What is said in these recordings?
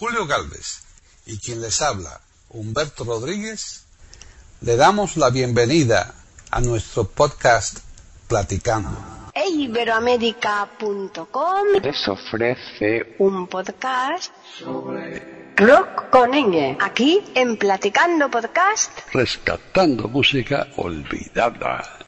Julio Galvez y quien les habla, Humberto Rodríguez, le damos la bienvenida a nuestro podcast Platicando. Iberoamérica.com les ofrece un podcast sobre rock con ñ. Aquí en Platicando Podcast. rescatando música olvidada.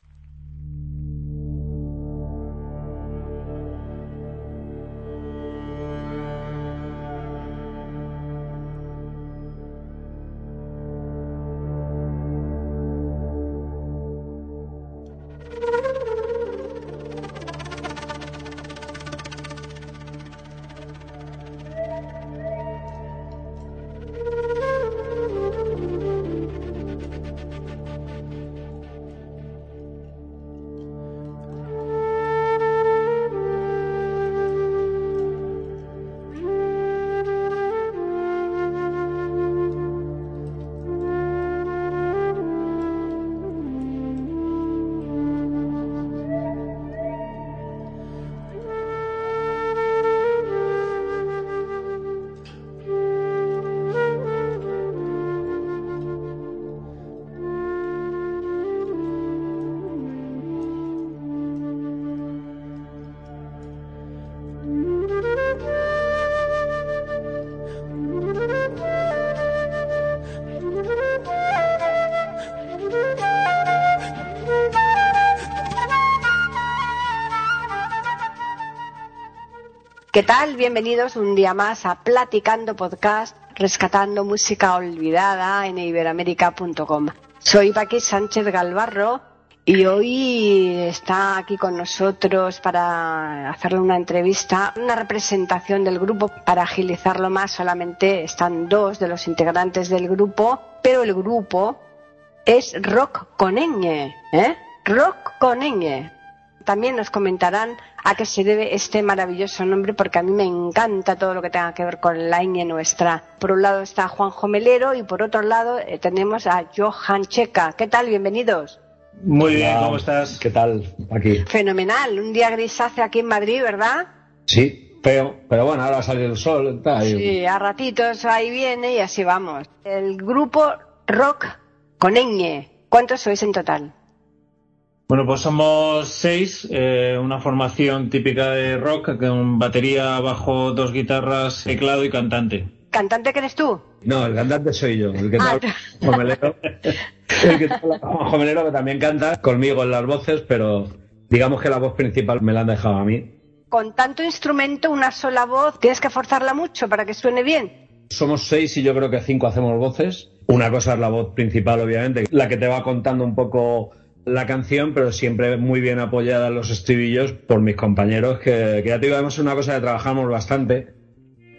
Bienvenidos un día más a Platicando Podcast, rescatando música olvidada en iberoamérica.com. Soy Paqui Sánchez Galvarro y hoy está aquí con nosotros para hacerle una entrevista, una representación del grupo. Para agilizarlo más, solamente están dos de los integrantes del grupo, pero el grupo es Rock con ¿eh? Rock con. También nos comentarán a qué se debe este maravilloso nombre, porque a mí me encanta todo lo que tenga que ver con la ñ nuestra. Por un lado está Juanjo Melero y por otro lado eh, tenemos a Johan Checa. ¿Qué tal? Bienvenidos. Muy bien, ¿cómo estás? ¿Qué tal? Aquí. Fenomenal. Un día grisáceo aquí en Madrid, ¿verdad? Sí, feo. Pero bueno, ahora sale el sol. Está ahí. Sí, a ratitos ahí viene y así vamos. El grupo Rock con ñ. ¿Cuántos sois en total? Bueno, pues somos seis, eh, una formación típica de rock, con batería, bajo, dos guitarras, teclado y cantante. ¿Cantante que eres tú? No, el cantante soy yo, el que Ah, te habla, Juanjo Melero. El que te habla, Juanjo Melero, que también canta conmigo en las voces, pero digamos que la voz principal me la han dejado a mí. Con tanto instrumento, una sola voz, tienes que forzarla mucho para que suene bien. Somos seis y yo creo que cinco hacemos voces. Una cosa es la voz principal, obviamente, la que te va contando un poco la canción, pero siempre muy bien apoyada en los estribillos por mis compañeros, que, ya te digo, además es una cosa que trabajamos bastante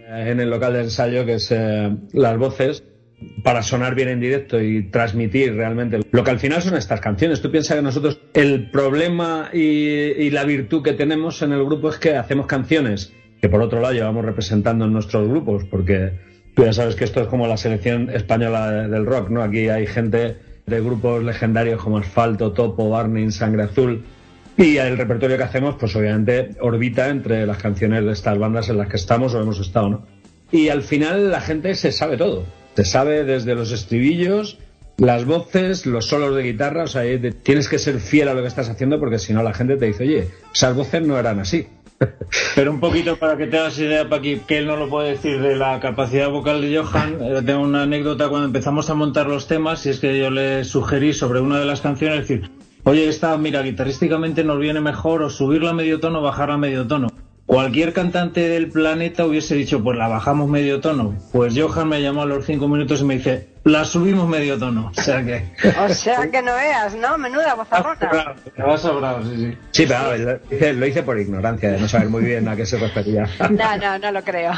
eh, en el local de ensayo, que es eh, las voces, para sonar bien en directo y transmitir realmente lo que al final son estas canciones. Tú piensas que nosotros el problema y, y la virtud que tenemos en el grupo es que hacemos canciones que por otro lado llevamos representando en nuestros grupos, porque tú ya sabes que esto es como la selección española de- del rock, ¿no? Aquí hay gente de grupos legendarios como Asfalto, Topo, Barney, Sangre Azul. Y el repertorio que hacemos, pues obviamente orbita entre las canciones de estas bandas en las que estamos o hemos estado, ¿no? Y al final la gente se sabe todo. Se sabe desde los estribillos, las voces, los solos de guitarra, o sea, te- tienes que ser fiel a lo que estás haciendo porque si no la gente te dice, oye, esas voces no eran así. Pero un poquito para que te hagas idea, Paqui, que él no lo puede decir de la capacidad vocal de Johan. eh, tengo una anécdota cuando empezamos a montar los temas y es que yo le sugerí sobre una de las canciones decir, oye, esta, mira, guitarrísticamente nos viene mejor o subirla a medio tono o bajarla a medio tono. Cualquier cantante del planeta hubiese dicho, pues la bajamos medio tono. Pues Johan me llamó a los cinco minutos y me dice, la subimos medio tono. O sea que... O sea que no veas, ¿no? Menuda vozarrona. Te vas sobrado, sí, sí. Sí, pero a ver, lo hice, lo hice por ignorancia, de no saber muy bien a qué se refería. No, no, no lo creo.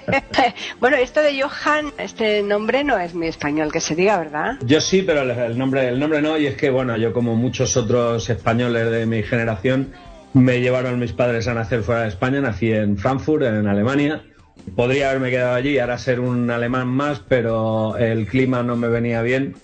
bueno, esto de Johan, este nombre no es muy español, que se diga, ¿verdad? Yo sí, pero el- el nombre, el nombre no, y es que, bueno, yo como muchos otros españoles de mi generación, me llevaron mis padres a nacer fuera de España, nací en Frankfurt, en Alemania. Podría haberme quedado allí y ahora ser un alemán más, pero el clima no me venía bien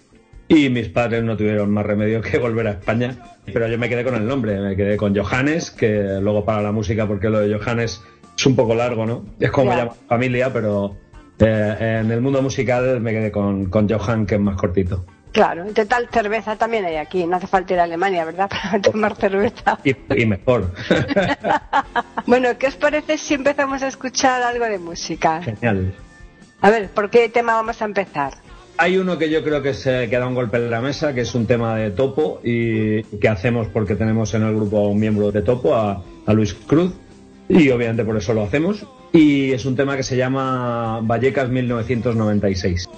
y mis padres no tuvieron más remedio que volver a España. Pero yo me quedé con el nombre, me quedé con Johannes, que luego para la música, porque lo de Johannes es un poco largo, ¿no? Es como llama familia, pero Eh, en el mundo musical me quedé con, con Johan, que es más cortito. Claro, y total cerveza también hay aquí, no hace falta ir a Alemania, ¿verdad? Para tomar cerveza. Y, y mejor. bueno, ¿qué os parece si empezamos a escuchar algo de música? Genial. A ver, ¿por qué tema vamos a empezar? Hay uno que yo creo que se queda un golpe en la mesa, que es un tema de Topo y que hacemos porque tenemos en el grupo a un miembro de Topo, a, a Luis Cruz, y obviamente por eso lo hacemos. Y es un tema que se llama Vallecas 1996.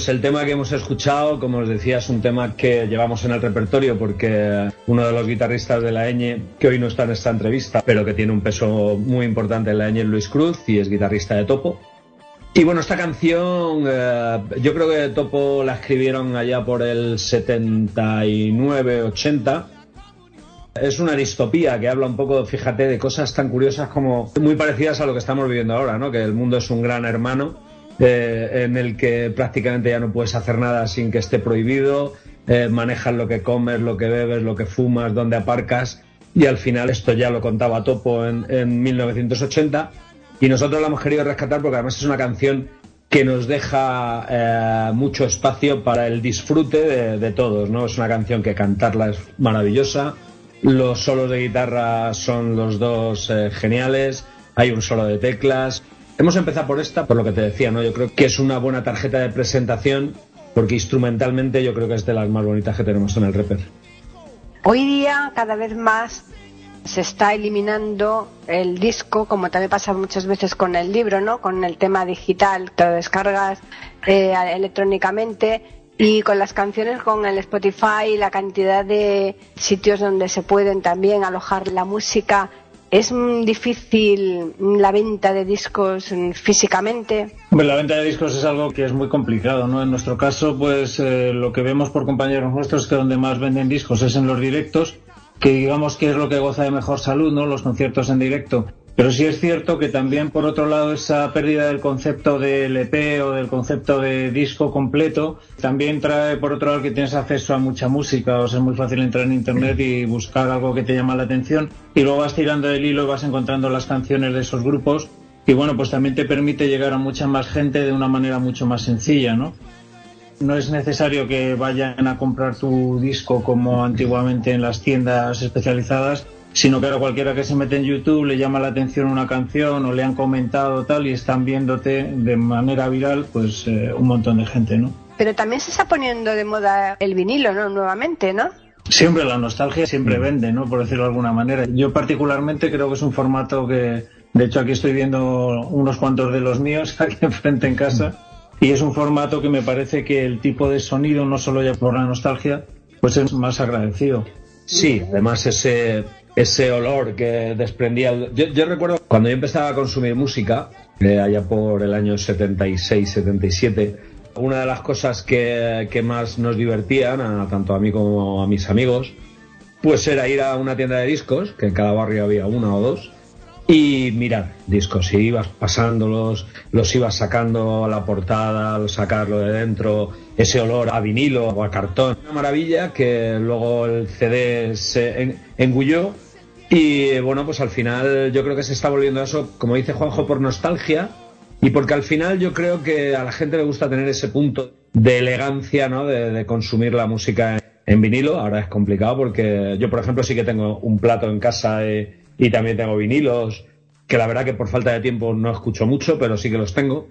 Pues el tema que hemos escuchado, como os decía, es un tema que llevamos en el repertorio porque uno de los guitarristas de la Eñe, que hoy no está en esta entrevista, pero que tiene un peso muy importante en la Eñe, es Luis Cruz y es guitarrista de Topo. Y bueno, esta canción, eh, yo creo que Topo la escribieron allá por el 79, 80. Es una distopía que habla un poco, fíjate, de cosas tan curiosas como muy parecidas a lo que estamos viviendo ahora, ¿no? Que el mundo es un gran hermano eh, en el que prácticamente ya no puedes hacer nada sin que esté prohibido, eh, manejas lo que comes, lo que bebes, lo que fumas, dónde aparcas, y al final esto ya lo contaba Topo en, en 1980, y nosotros la hemos querido rescatar porque además es una canción que nos deja eh, mucho espacio para el disfrute de, todos, ¿no? Es una canción que cantarla es maravillosa, los solos de guitarra son los dos geniales, hay un solo de teclas, Hemos empezado por esta, por lo que te decía, ¿no? Yo creo que es una buena tarjeta de presentación, porque instrumentalmente yo creo que es de las más bonitas que tenemos en el Reaper. Hoy día cada vez más se está eliminando el disco, como también pasa muchas veces con el libro, ¿no? Con el tema digital, que lo descargas eh, electrónicamente y con las canciones con el Spotify, la cantidad de sitios donde se pueden también alojar la música. ¿Es difícil la venta de discos físicamente? La venta de discos es algo que es muy complicado, ¿no? En nuestro caso, pues eh, lo que vemos por compañeros nuestros es que donde más venden discos es en los directos, que digamos que es lo que goza de mejor salud, ¿no? Los conciertos en directo. Pero sí es cierto que también, por otro lado, esa pérdida del concepto del EP o del concepto de disco completo también trae, por otro lado, que tienes acceso a mucha música. O sea, es muy fácil entrar en internet y buscar algo que te llama la atención. Y luego vas tirando del hilo y vas encontrando las canciones de esos grupos. Y bueno, pues también te permite llegar a mucha más gente de una manera mucho más sencilla, ¿no? No es necesario que vayan a comprar tu disco como antiguamente en las tiendas especializadas, sino que ahora cualquiera que se mete en YouTube le llama la atención una canción o le han comentado tal y están viéndote de manera viral pues eh, un montón de gente, ¿no? Pero también se está poniendo de moda el vinilo, ¿no? Nuevamente, ¿no? Siempre la nostalgia siempre vende, ¿no? Por decirlo de alguna manera. Yo particularmente creo que es un formato que, de hecho aquí estoy viendo unos cuantos de los míos aquí enfrente en casa y es un formato que me parece que el tipo de sonido, no solo ya por la nostalgia, pues es más agradecido. Sí, además ese, ese olor que desprendía. el- Yo, yo recuerdo cuando yo empezaba a consumir música, eh, allá por el año 76, 77, una de las cosas que, que más nos divertían, a- tanto a mí como a mis amigos, pues era ir a una tienda de discos, que en cada barrio había una o dos, y mirar discos. Y ibas pasándolos, los ibas sacando a la portada, al sacarlo de dentro, ese olor a vinilo o a cartón. Una maravilla que luego el CD se en- engulló. Y bueno, pues al final yo creo que se está volviendo a eso, como dice Juanjo, por nostalgia. y porque al final yo creo que a la gente le gusta tener ese punto de elegancia, ¿no? De, de consumir la música en, en, vinilo. Ahora es complicado porque yo, por ejemplo, sí que tengo un plato en casa y, y también tengo vinilos, que la verdad que por falta de tiempo no escucho mucho, pero sí que los tengo.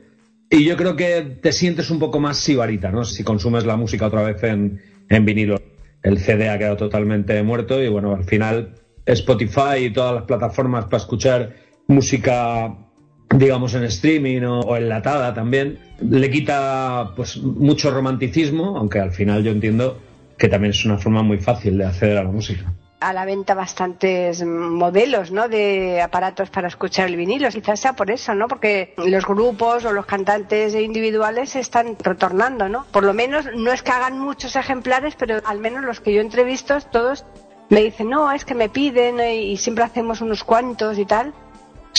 Y yo creo que te sientes un poco más sibarita, ¿no? Si consumes la música otra vez en, en vinilo. El CD ha quedado totalmente muerto y bueno, al final Spotify y todas las plataformas para escuchar música digamos en streaming o, o, enlatada también le quita pues mucho romanticismo aunque al final yo entiendo que también es una forma muy fácil de acceder a la música a la venta bastantes modelos ¿no? de aparatos para escuchar el vinilo. Quizás sea por eso, ¿no? Porque los grupos o los cantantes individuales se están retornando, ¿no? Por lo menos no es que hagan muchos ejemplares, pero al menos los que yo entrevisto, todos me dicen, no, es que me piden y siempre hacemos unos cuantos y tal.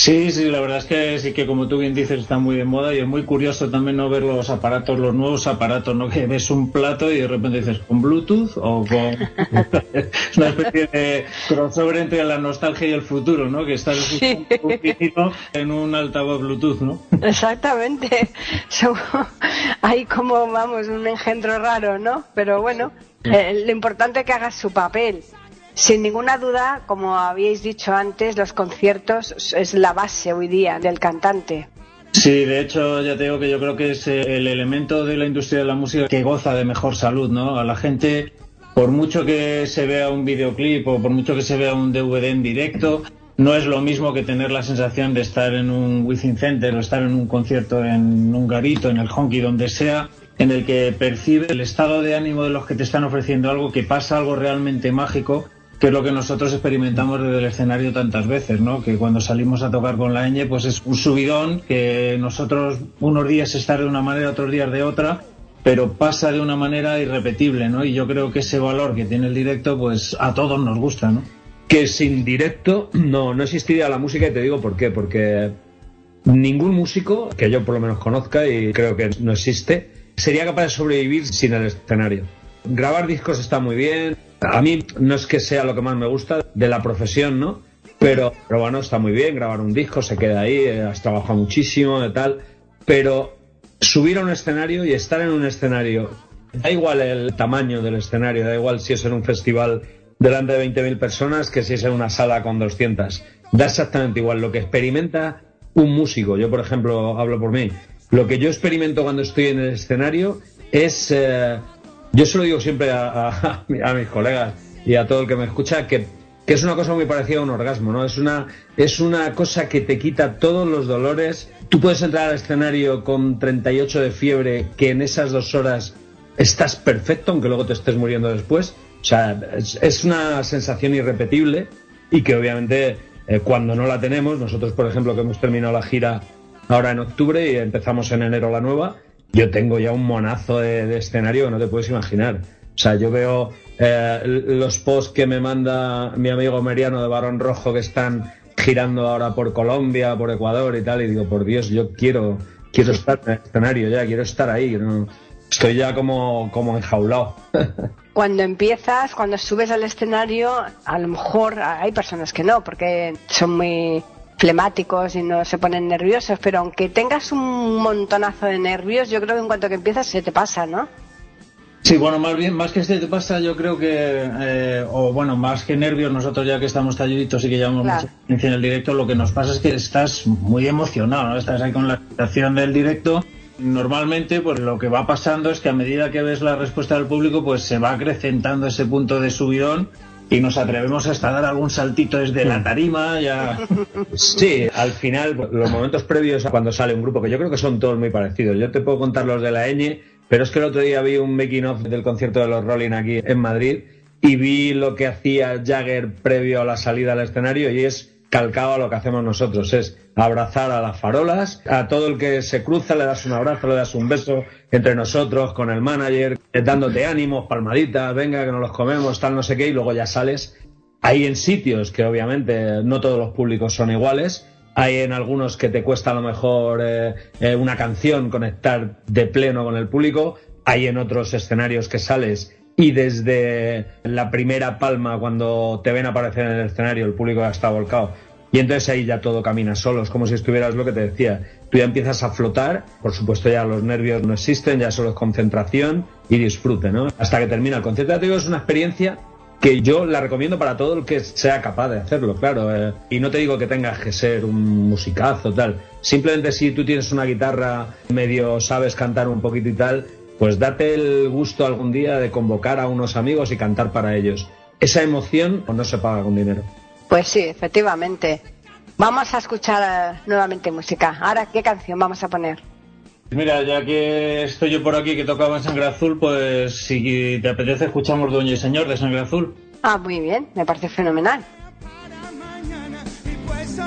Sí, sí, la verdad es que sí que como tú bien dices está muy de moda y es muy curioso también no ver los aparatos, los nuevos aparatos, ¿no? Que ves un plato y de repente dices con Bluetooth o con es una especie de crossover entre la nostalgia y el futuro, ¿no? Que estás sí. un en un altavoz Bluetooth, ¿no? Exactamente. Hay como vamos un engendro raro, ¿no? Pero bueno, eh, lo importante es que hagas su papel. Sin ninguna duda, como habíais dicho antes, los conciertos es la base hoy día del cantante. Sí, de hecho, ya te que yo creo que es el elemento de la industria de la música que goza de mejor salud, ¿no? A la gente, por mucho que se vea un videoclip o por mucho que se vea un DVD en directo, no es lo mismo que tener la sensación de estar en un Within Center o estar en un concierto en un garito, en el honky, donde sea, en el que percibe el estado de ánimo de los que te están ofreciendo algo, que pasa algo realmente mágico que es lo que nosotros experimentamos desde el escenario tantas veces, ¿no? Que cuando salimos a tocar con la ñ, pues es un subidón que nosotros unos días estar de una manera, otros días de otra, pero pasa de una manera irrepetible, ¿no? Y yo creo que ese valor que tiene el directo, pues a todos nos gusta, ¿no? Que sin directo no, no existiría la música y te digo por qué, porque ningún músico que yo por lo menos conozca y creo que no existe, sería capaz de sobrevivir sin el escenario. Grabar discos está muy bien, a mí no es que sea lo que más me gusta de la profesión, ¿no? Pero, pero bueno, está muy bien grabar un disco, se queda ahí, has trabajado muchísimo y tal. Pero subir a un escenario y estar en un escenario, da igual el tamaño del escenario, da igual si es en un festival delante de 20.000 personas que si es en una sala con 200. Da exactamente igual lo que experimenta un músico. Yo, por ejemplo, hablo por mí. Lo que yo experimento cuando estoy en el escenario es eh, yo se lo digo siempre a, a, mis colegas y a todo el que me escucha que, es una cosa muy parecida a un orgasmo, ¿no? Es una, es una cosa que te quita todos los dolores. Tú puedes entrar al escenario con 38 de fiebre, que en esas dos horas estás perfecto, aunque luego te estés muriendo después. O sea, es, es una sensación irrepetible y que obviamente eh, cuando no la tenemos, nosotros por ejemplo que hemos terminado la gira ahora en octubre y empezamos en enero la nueva, yo tengo ya un monazo de, escenario que no te puedes imaginar. O sea, yo veo eh, los posts que me manda mi amigo Meriano de Barón Rojo que están girando ahora por Colombia, por Ecuador y tal, y digo, por Dios, yo quiero, quiero estar en el escenario ya, quiero estar ahí. Estoy ya como, como enjaulado. Cuando empiezas, cuando subes al escenario, a lo mejor hay personas que no, porque son muy flemáticos y no se ponen nerviosos, pero aunque tengas un montonazo de nervios, yo creo que en cuanto que empiezas se te pasa, ¿no? Sí, bueno, más bien, más que se te pasa, yo creo que, eh, o bueno, más que nervios, nosotros ya que estamos talluditos y que llevamos claro. mucha experiencia en el directo, lo que nos pasa es que estás muy emocionado, ¿no? Estás ahí con la situación del directo. Normalmente, pues lo que va pasando es que a medida que ves la respuesta del público, pues se va acrecentando ese punto de subidón y nos atrevemos hasta a dar algún saltito desde la tarima ya. Sí al final los momentos previos a cuando sale un grupo que yo creo que son todos muy parecidos. Yo te puedo contar los de la ñ pero es que el otro día vi un making of del concierto de los Rolling aquí en Madrid y vi lo que hacía Jagger previo a la salida al escenario y es calcado a lo que hacemos nosotros, es abrazar a las farolas, a todo el que se cruza le das un abrazo, le das un beso entre nosotros, con el manager, dándote ánimos, palmaditas, venga que nos los comemos, tal no sé qué, y luego ya sales. Hay en sitios que obviamente no todos los públicos son iguales, hay en algunos que te cuesta a lo mejor eh, eh, una canción conectar de pleno con el público, hay en otros escenarios que sales y desde la primera palma cuando te ven aparecer en el escenario el público ya está volcado Y entonces ahí ya todo camina solo, es como si estuvieras lo que te decía. Tú ya empiezas a flotar, por supuesto ya los nervios no existen, ya solo es concentración y disfrute, ¿no? Hasta que termina el concierto. Te digo, es una experiencia que yo la recomiendo para todo el que sea capaz de hacerlo, claro. eh, y no te digo que tengas que ser un musicazo, tal. Simplemente si tú tienes una guitarra, medio sabes cantar un poquito y tal, pues date el gusto algún día de convocar a unos amigos y cantar para ellos. Esa emoción no se paga con dinero. Pues sí, efectivamente. Vamos a escuchar eh, nuevamente música. Ahora, ¿qué canción vamos a poner? Mira, ya que estoy yo por aquí que tocaba en Sangre Azul, pues si te apetece escuchamos Doña y Señor de Sangre Azul. Ah, muy bien, me parece fenomenal. pues.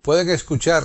Pueden escuchar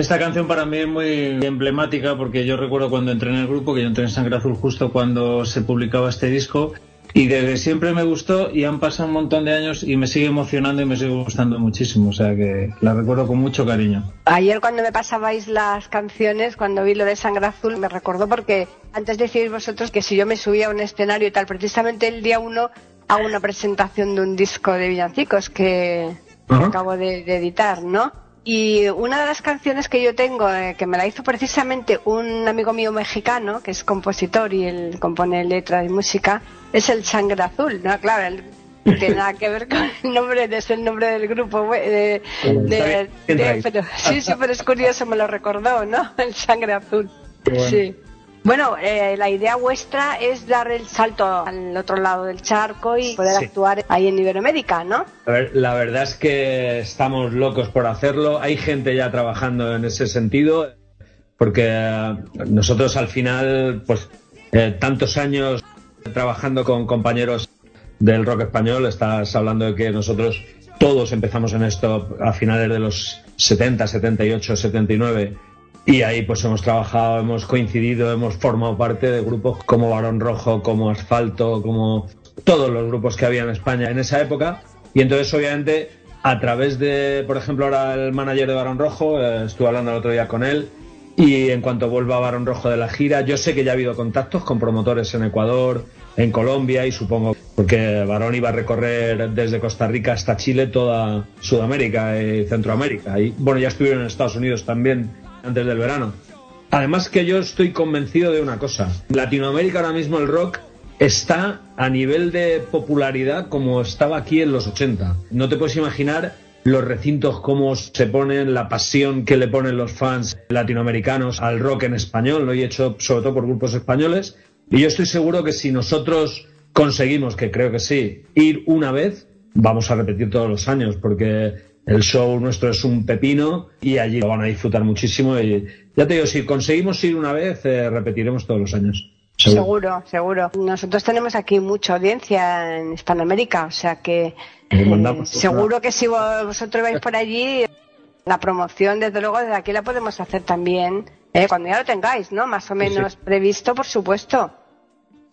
Esta canción para mí es muy emblemática porque yo recuerdo cuando entré en el grupo, que yo entré en Sangre Azul justo cuando se publicaba este disco, y desde siempre me gustó y han pasado un montón de años y me sigue emocionando y me sigue gustando muchísimo, o sea que la recuerdo con mucho cariño. Ayer cuando me pasabais las canciones, cuando vi lo de Sangre Azul, me recordó porque antes decíais vosotros que si yo me subía a un escenario y tal, precisamente el día uno hago una presentación de un disco de villancicos que acabo de, de editar, ¿no? Y una de las canciones que yo tengo, eh, que me la hizo precisamente un amigo mío mexicano, que es compositor y él compone letra y música, es el Sangre Azul, ¿no? Claro, él no tiene nada que ver con el nombre, es el nombre del grupo, de, de- pero sí, sí, pero es curioso, me lo recordó, ¿no? El Sangre Azul. Sí. Bueno, eh, la idea vuestra es dar el salto al otro lado del charco y poder Sí. actuar ahí en Iberoamérica, ¿no? A ver, la verdad es que estamos locos por hacerlo. Hay gente ya trabajando en ese sentido, porque eh, nosotros al final, pues, eh, tantos años trabajando con compañeros del rock español, estás hablando de que nosotros todos empezamos en esto a finales de los 70, 78, 79. Y ahí pues hemos trabajado, hemos coincidido, hemos formado parte de grupos como Barón Rojo, como Asfalto, como todos los grupos que había en España en esa época. Y entonces obviamente a través de, por ejemplo, ahora el manager de Barón Rojo, eh, estuve hablando el otro día con él, y en cuanto vuelva Barón Rojo de la gira, yo sé que ya ha habido contactos con promotores en Ecuador, en Colombia y supongo porque Barón iba a recorrer desde Costa Rica hasta Chile toda Sudamérica y Centroamérica. Y bueno, ya estuvieron en Estados Unidos también antes del verano. Además que yo estoy convencido de una cosa. Latinoamérica ahora mismo el rock está a nivel de popularidad como estaba aquí en los 80. No te puedes imaginar los recintos cómo se ponen, la pasión que le ponen los fans latinoamericanos al rock en español, lo he hecho sobre todo por grupos españoles. Y yo estoy seguro que si nosotros conseguimos, que creo que sí, ir una vez, vamos a repetir todos los años, porque el show nuestro es un pepino y allí lo van a disfrutar muchísimo. Y ya te digo, si conseguimos ir una vez, eh, repetiremos todos los años. Seguro, seguro. Nosotros tenemos aquí mucha audiencia en Hispanoamérica, o sea que eh, seguro que si vo- vosotros vais por allí, la promoción, desde luego, desde aquí la podemos hacer también, eh, cuando ya lo tengáis, ¿no? Más o menos previsto, por supuesto.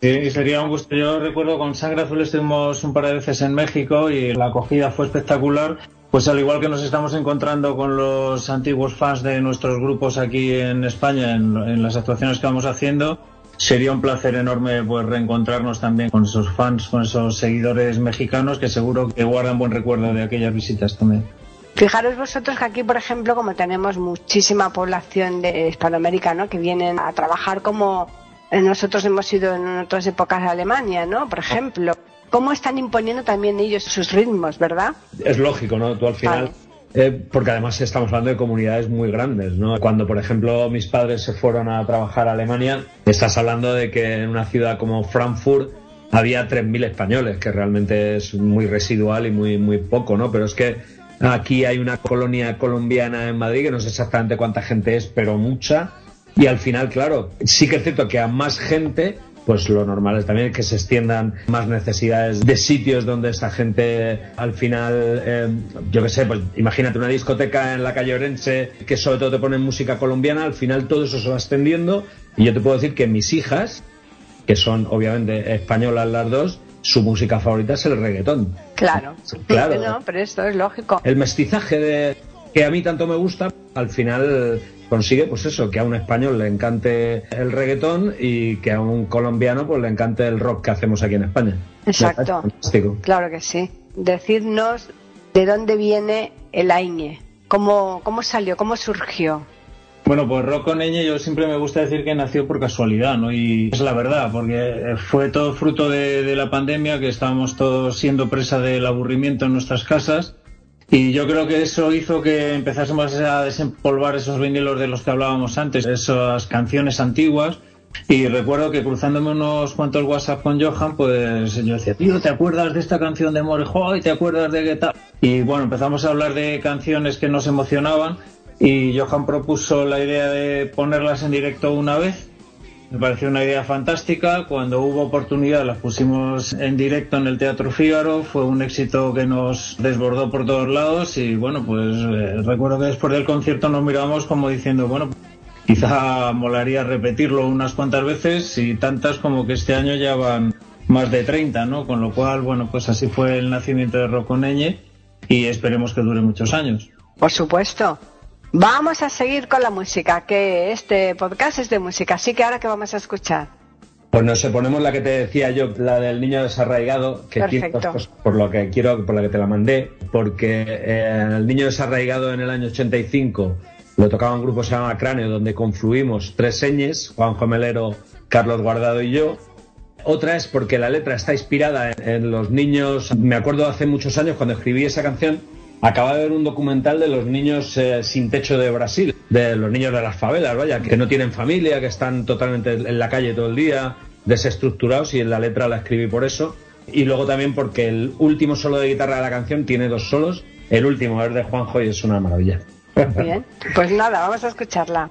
Sí, sería un gusto. Yo recuerdo con Sangre Azul estuvimos un par de veces en México y la acogida fue espectacular. Pues al igual que nos estamos encontrando con los antiguos fans de nuestros grupos aquí en España, en, en las actuaciones que vamos haciendo, sería un placer enorme pues reencontrarnos también con esos fans, con esos seguidores mexicanos que seguro que guardan buen recuerdo de aquellas visitas también. Fijaros vosotros que aquí, por ejemplo, como tenemos muchísima población de Hispanoamérica, ¿no? Que vienen a trabajar como nosotros hemos ido en otras épocas a Alemania, ¿no? Por ejemplo, cómo están imponiendo también ellos sus ritmos, ¿verdad? Es lógico, ¿no? Tú al final. eh, porque además estamos hablando de comunidades muy grandes, ¿no? Cuando, por ejemplo, mis padres se fueron a trabajar a Alemania, estás hablando de que en una ciudad como Frankfurt había 3.000 españoles, que realmente es muy residual y muy, muy poco, ¿no? Pero es que aquí hay una colonia colombiana en Madrid, que no sé exactamente cuánta gente es, pero mucha. Y al final, claro, sí que es cierto que a más gente pues lo normal es también que se extiendan más necesidades de sitios donde esta gente al final, eh, yo qué sé, pues imagínate una discoteca en la calle Orense que sobre todo te ponen música colombiana, al final todo eso se va extendiendo y yo te puedo decir que mis hijas, que son obviamente españolas las dos, su música favorita es el reggaetón. Claro. Claro. No, pero esto es lógico. El mestizaje de que a mí tanto me gusta, al final consigue pues eso, que a un español le encante el reggaetón y que a un colombiano pues le encante el rock que hacemos aquí en España. Exacto. Claro que sí. Decirnos de dónde viene el AINE, cómo, cómo salió, cómo surgió. Bueno, pues Rock con Ñ yo siempre me gusta decir que nació por casualidad, ¿no? Y es la verdad, porque fue todo fruto de, de la pandemia, que estábamos todos siendo presa del aburrimiento en nuestras casas. Y yo creo que eso hizo que empezásemos a desempolvar esos vinilos de los que hablábamos antes, esas canciones antiguas. Y recuerdo que cruzándome unos cuantos WhatsApp con Johan, pues yo decía, tío, ¿te acuerdas de esta canción de Morejoy? ¿Te acuerdas de qué tal? Y bueno, empezamos a hablar de canciones que nos emocionaban y Johan propuso la idea de ponerlas en directo una vez Me pareció una idea fantástica. Cuando hubo oportunidad las pusimos en directo en el Teatro Fígaro. Fue un éxito que nos desbordó por todos lados y bueno, pues eh, recuerdo que después del concierto nos mirábamos como diciendo, bueno, quizá molaría repetirlo unas cuantas veces y tantas como que este año ya van más de 30, ¿no? Con lo cual, bueno, pues así fue el nacimiento de Roconeñe y esperemos que dure muchos años. Por supuesto. Vamos a seguir con la música, que este podcast es de música, así que ahora que vamos a escuchar. Pues no sé, ponemos la que te decía yo, la del niño desarraigado, que quiero, pues, por lo que quiero, por la que te la mandé, porque eh, el niño desarraigado en el año 85 lo tocaba un grupo que se llama Cráneo, donde confluimos tres señes, Juanjo Melero, Carlos Guardado y yo. Otra es porque la letra está inspirada en, en los niños. Me acuerdo hace muchos años cuando escribí esa canción, acababa de ver un documental de los niños eh, sin techo de Brasil, de los niños de las favelas, vaya, que no tienen familia, que están totalmente en la calle todo el día, desestructurados, y en la letra la escribí por eso. Y luego también porque el último solo de guitarra de la canción tiene dos solos. El último es de Juanjo y es una maravilla. Bien, pues nada, vamos a escucharla.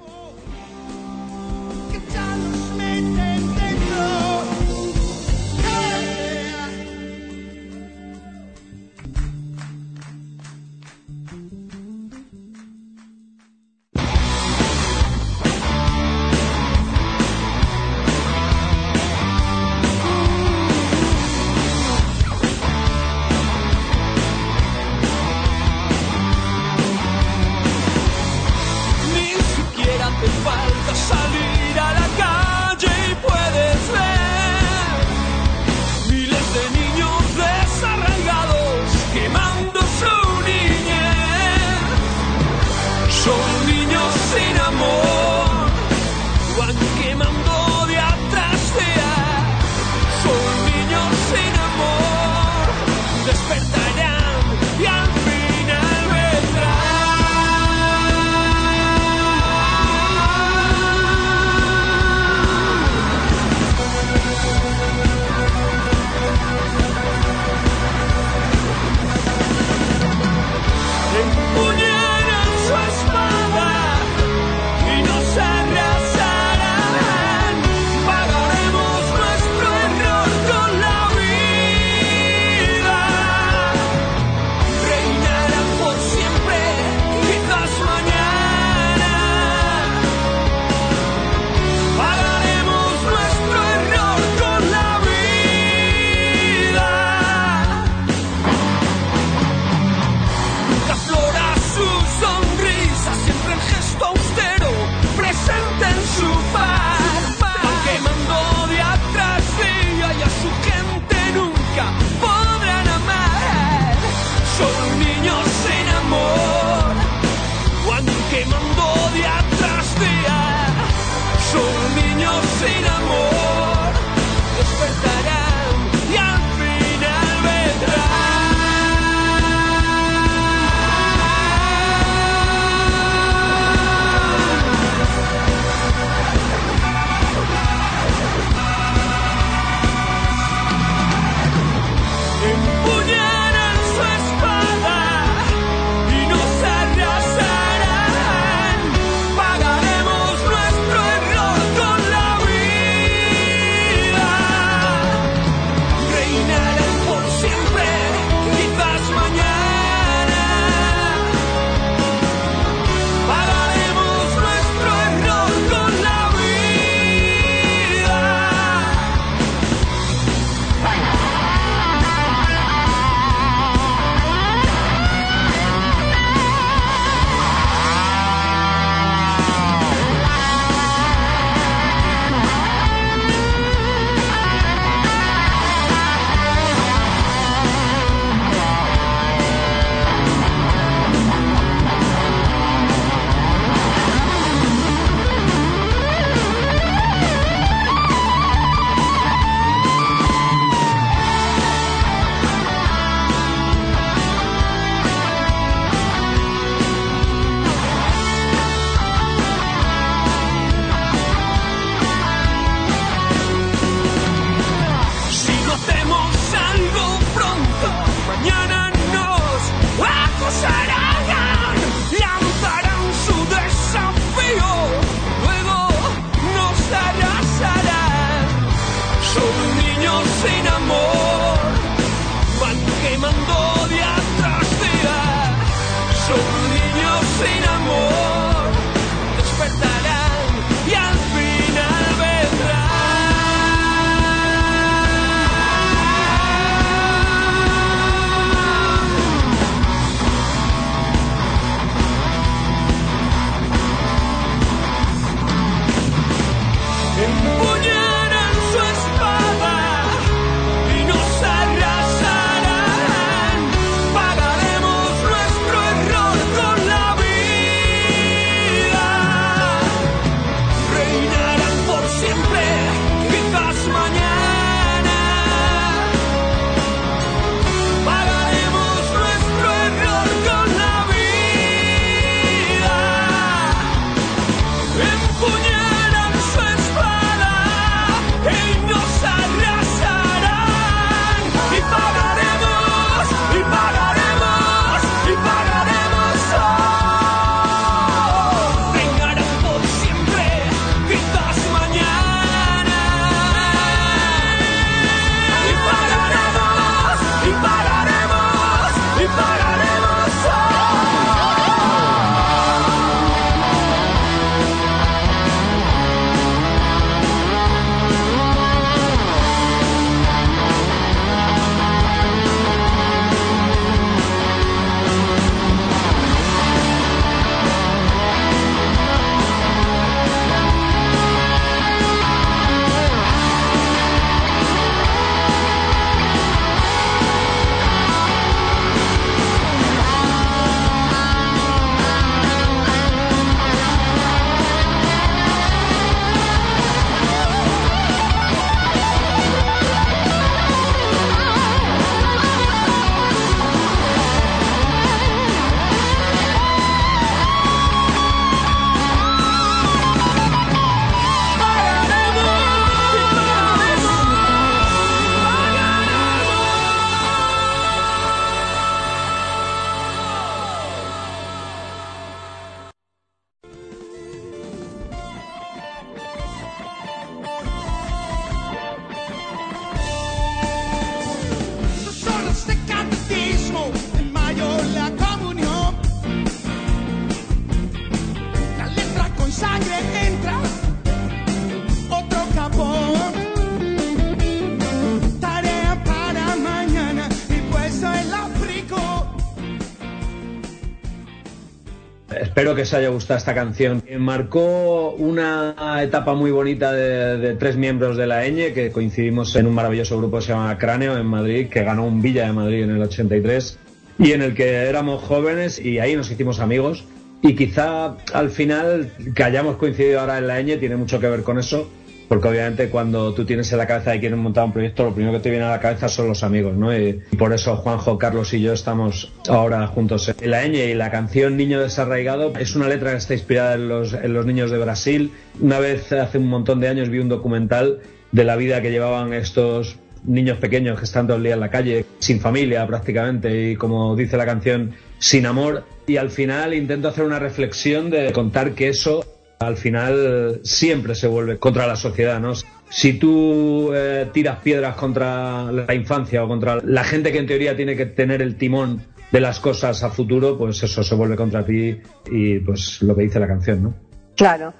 Que os haya gustado esta canción. Marcó una etapa muy bonita de, tres miembros de la Eñe, que coincidimos en un maravilloso grupo que se llama Cráneo en Madrid, que ganó un Villa de Madrid en el 83, y en el que éramos jóvenes y ahí nos hicimos amigos. Y quizá al final que hayamos coincidido ahora en la Eñe tiene mucho que ver con eso, porque obviamente cuando tú tienes en la cabeza de quieres montar un proyecto, lo primero que te viene a la cabeza son los amigos, ¿no? Y, y por eso Juanjo, Carlos y yo estamos ahora juntos en la Eñe y la canción Niño desarraigado es una letra que está inspirada en los, en los niños de Brasil. Una vez hace un montón de años vi un documental de la vida que llevaban estos niños pequeños que están todo el día en la calle, sin familia prácticamente y como dice la canción, sin amor. Y al final intento hacer una reflexión de contar que eso al final siempre se vuelve contra la sociedad, ¿no? Si tú eh, tiras piedras contra la infancia o contra la gente que en teoría tiene que tener el timón de las cosas a futuro, pues eso se vuelve contra ti y pues lo que dice la canción, ¿no? Claro.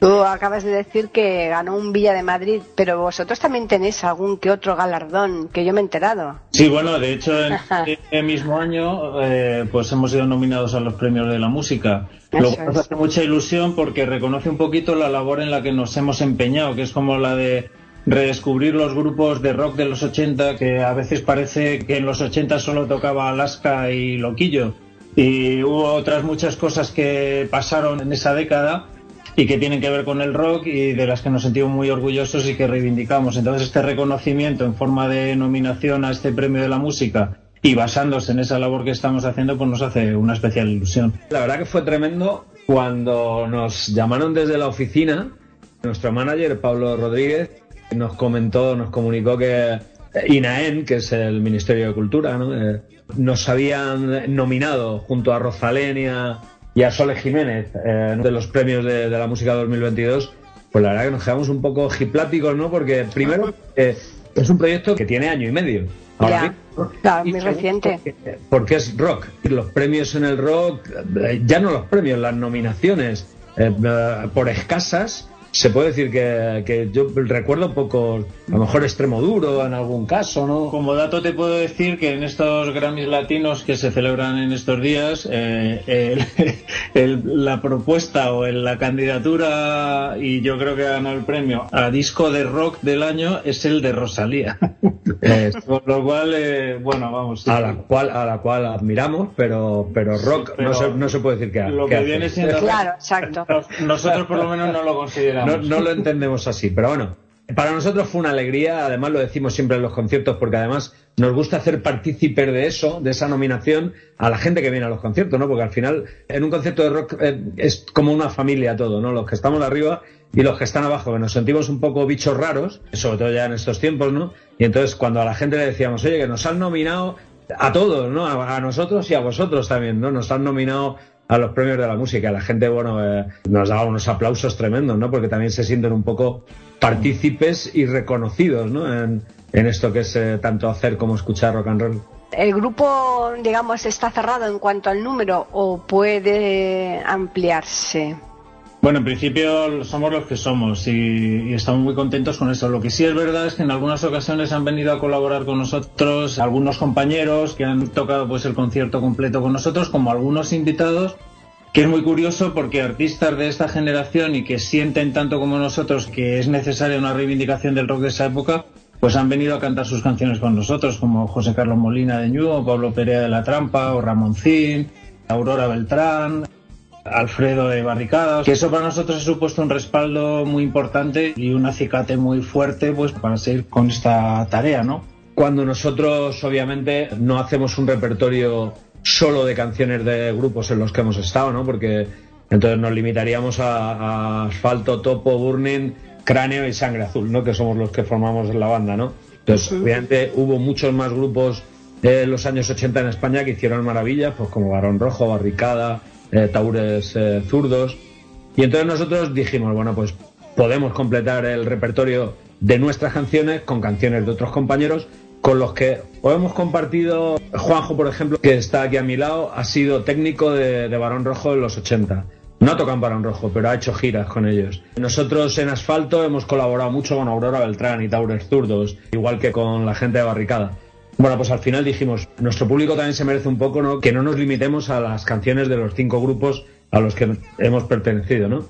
Tú acabas de decir que ganó un Villa de Madrid, pero vosotros también tenéis algún que otro galardón que yo me he enterado. Sí, bueno, de hecho, en este mismo año, eh, pues hemos sido nominados a los premios de la música. Lo cual nos hace mucha ilusión porque reconoce un poquito la labor en la que nos hemos empeñado, que es como la de redescubrir los grupos de rock de los 80, que a veces parece que en los 80 solo tocaba Alaska y Loquillo. Y hubo otras muchas cosas que pasaron en esa década y que tienen que ver con el rock y de las que nos sentimos muy orgullosos y que reivindicamos. Entonces este reconocimiento en forma de nominación a este premio de la música y basándose en esa labor que estamos haciendo, pues nos hace una especial ilusión. La verdad que fue tremendo cuando nos llamaron desde la oficina, nuestro manager Pablo Rodríguez nos comentó, nos comunicó que INAEN, que es el Ministerio de Cultura, ¿no? Eh, nos habían nominado junto a Rosalén y a, Sole Jiménez eh, de los premios de, de la música 2022. Pues la verdad que nos quedamos un poco hipláticos, ¿no? Porque primero eh, es un proyecto que tiene año y medio. ahora Ya. mismo. Claro, muy reciente. porque- Porque es rock. Los premios en el rock, eh, ya no los premios, las nominaciones, eh, por escasas, se puede decir que, que yo recuerdo poco, a lo mejor extremo duro en algún caso, ¿no? Como dato te puedo decir que en estos Grammys latinos que se celebran en estos días, eh, el- el- la propuesta o el- la candidatura, y yo creo que ganó el premio a disco de rock del año, es el de Rosalía. Eh, Con lo cual, eh, bueno, vamos. sí. a la cual a la cual admiramos, pero pero rock pero no, se, no se puede decir que, lo que viene siendo Claro, exacto. Nos- Nosotros por lo menos no lo consideramos. No, no lo entendemos así, pero bueno, para nosotros fue una alegría, además lo decimos siempre en los conciertos, porque además nos gusta hacer partícipes de eso, de esa nominación, a la gente que viene a los conciertos, ¿no? Porque al final, en un concierto de rock eh, es como una familia todo, ¿no? Los que estamos arriba y los que están abajo, que nos sentimos un poco bichos raros, sobre todo ya en estos tiempos, ¿no? Y entonces cuando a la gente le decíamos, oye, que nos han nominado a todos, ¿no? A, a nosotros y a vosotros también, ¿no? Nos han nominado a los premios de la música. La gente, bueno, eh, nos daba unos aplausos tremendos, ¿no? Porque también se sienten un poco partícipes y reconocidos, ¿no? En, en esto que es eh, tanto hacer como escuchar rock and roll. ¿El grupo, digamos, está cerrado en cuanto al número o puede ampliarse? Bueno, en principio somos los que somos y, estamos muy contentos con eso. Lo que sí es verdad es que en algunas ocasiones han venido a colaborar con nosotros algunos compañeros que han tocado pues el concierto completo con nosotros, como algunos invitados, que es muy curioso porque artistas de esta generación y que sienten tanto como nosotros que es necesaria una reivindicación del rock de esa época, pues han venido a cantar sus canciones con nosotros, como José Carlos Molina de Ñu, o Pablo Perea de la Trampa, o Ramoncín, Aurora Beltrán, Alfredo de Barricadas, que eso para nosotros ha supuesto un respaldo muy importante y un acicate muy fuerte pues para seguir con esta tarea, ¿no? Cuando nosotros, obviamente, no hacemos un repertorio solo de canciones de grupos en los que hemos estado, ¿no? Porque entonces nos limitaríamos a, a Asfalto, Topo, Burning, Cráneo y Sangre Azul, ¿no? Que somos los que formamos la banda, ¿no? Entonces, obviamente, hubo muchos más grupos en los años 80 en España que hicieron maravillas, pues como Barón Rojo, Barricada, eh, eh, Zurdos. Y entonces nosotros dijimos, bueno, pues podemos completar el repertorio de nuestras canciones con canciones de otros compañeros con los que o hemos compartido, Juanjo, por ejemplo, que está aquí a mi lado, ha sido técnico de, Barón Rojo en los 80. No en Barón Rojo, pero ha hecho giras con ellos. Nosotros en Asfalto hemos colaborado mucho con Aurora Beltrán y Taures Zurdos, igual que con la gente de Barricada. Bueno, pues al final dijimos, nuestro público también se merece un poco, ¿no? Que no nos limitemos a las canciones de los cinco grupos a los que hemos pertenecido, ¿no?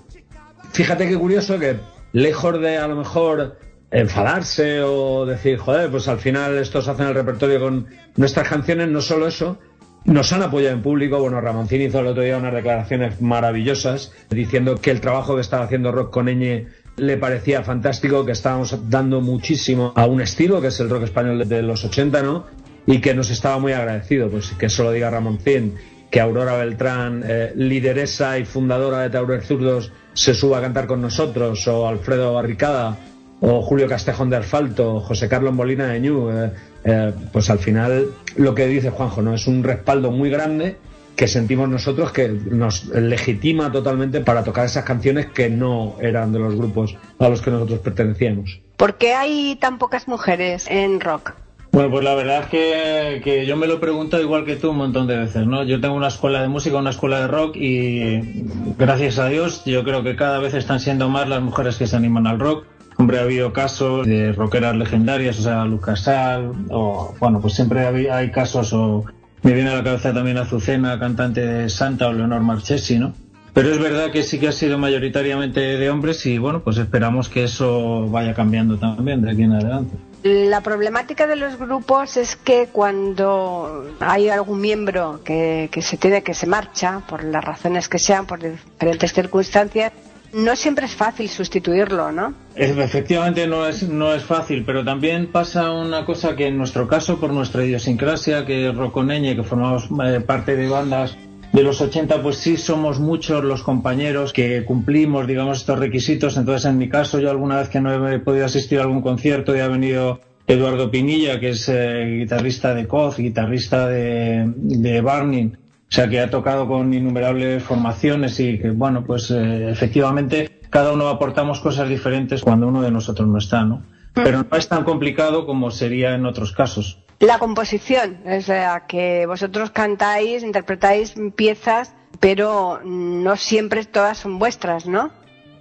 Fíjate qué curioso que lejos de a lo mejor enfadarse o decir, joder, pues al final estos hacen el repertorio con nuestras canciones, no solo eso, nos han apoyado en público. Bueno, Ramoncín hizo el otro día unas declaraciones maravillosas diciendo que el trabajo que estaba haciendo Rock con Eñe le parecía fantástico, que estábamos dando muchísimo a un estilo que es el rock español de los 80, ¿no? Y que nos estaba muy agradecido, pues que eso lo diga Ramoncín, que Aurora Beltrán, eh, lideresa y fundadora de Taurus Zurdos, se suba a cantar con nosotros, o Alfredo Barricada, o Julio Castejón de Asfalto, o José Carlos Molina de Ñu, eh, eh, pues al final lo que dice Juanjo, ¿no? Es un respaldo muy grande que sentimos nosotros que nos legitima totalmente para tocar esas canciones que no eran de los grupos a los que nosotros pertenecíamos. ¿Por qué hay tan pocas mujeres en rock? Bueno, pues la verdad es que, que yo me lo he preguntado igual que tú un montón de veces, ¿no? Yo tengo una escuela de música, una escuela de rock y gracias a Dios yo creo que cada vez están siendo más las mujeres que se animan al rock. Hombre, ha habido casos de rockeras legendarias, o sea, Lucas Sal, o bueno, pues siempre hay casos, o me viene a la cabeza también Azucena, cantante de Santa, o Leonor Marchesi, ¿no? Pero es verdad que sí que ha sido mayoritariamente de hombres y bueno, pues esperamos que eso vaya cambiando también de aquí en adelante. La problemática de los grupos es que cuando hay algún miembro que, que se tiene que se marcha, por las razones que sean, por diferentes circunstancias, no siempre es fácil sustituirlo, ¿no? Efectivamente no es, no es fácil, pero también pasa una cosa que en nuestro caso, por nuestra idiosincrasia, que Roconeñe, que formamos eh, parte de bandas de los 80, pues sí somos muchos los compañeros que cumplimos, digamos, estos requisitos. Entonces, en mi caso, yo alguna vez que no he podido asistir a algún concierto y ha venido Eduardo Pinilla, que es eh, guitarrista de Coz, guitarrista de, de Barning, sea, que ha tocado con innumerables formaciones y que, bueno, pues eh, efectivamente cada uno aportamos cosas diferentes cuando uno de nosotros no está, ¿no? Pero no es tan complicado como sería en otros casos. La composición, o sea, que vosotros cantáis, interpretáis piezas, pero no siempre todas son vuestras, ¿no?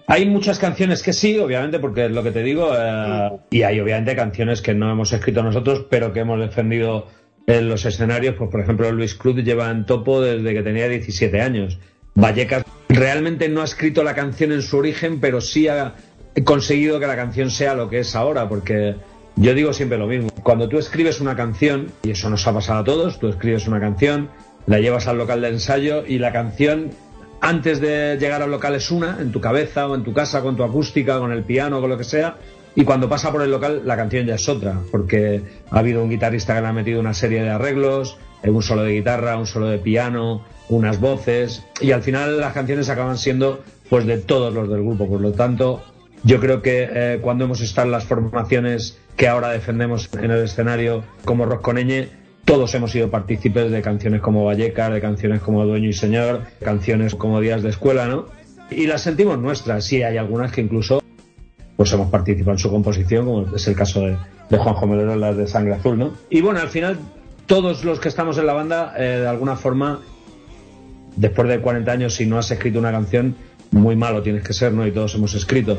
Hay muchas canciones que sí, obviamente, porque es lo que te digo, eh, y hay obviamente canciones que no hemos escrito nosotros, pero que hemos defendido en los escenarios. Pues, por ejemplo, Luis Cruz lleva en topo desde que tenía 17 años. Vallecas realmente no ha escrito la canción en su origen, pero sí ha conseguido que la canción sea lo que es ahora, porque yo digo siempre lo mismo. Cuando tú escribes una canción, y eso nos ha pasado a todos, tú escribes una canción, la llevas al local de ensayo y la canción antes de llegar al local es una, en tu cabeza o en tu casa, con tu acústica, con el piano, con lo que sea, y cuando pasa por el local la canción ya es otra, porque ha habido un guitarrista que le ha metido una serie de arreglos, un solo de guitarra, un solo de piano, unas voces, y al final las canciones acaban siendo pues de todos los del grupo, por lo tanto yo creo que eh, cuando hemos estado en las formaciones que ahora defendemos en el escenario como Rosconeñe, todos hemos sido partícipes de canciones como Vallecas, de canciones como Dueño y Señor, canciones como Días de Escuela, ¿no? Y las sentimos nuestras. Sí, hay algunas que incluso pues hemos participado en su composición, como es el caso de, de Melero, las de Sangre Azul, ¿no? Y bueno, al final, todos los que estamos en la banda, eh, de alguna forma, después de 40 años, si no has escrito una canción, muy malo tienes que ser, ¿no? Y todos hemos escrito.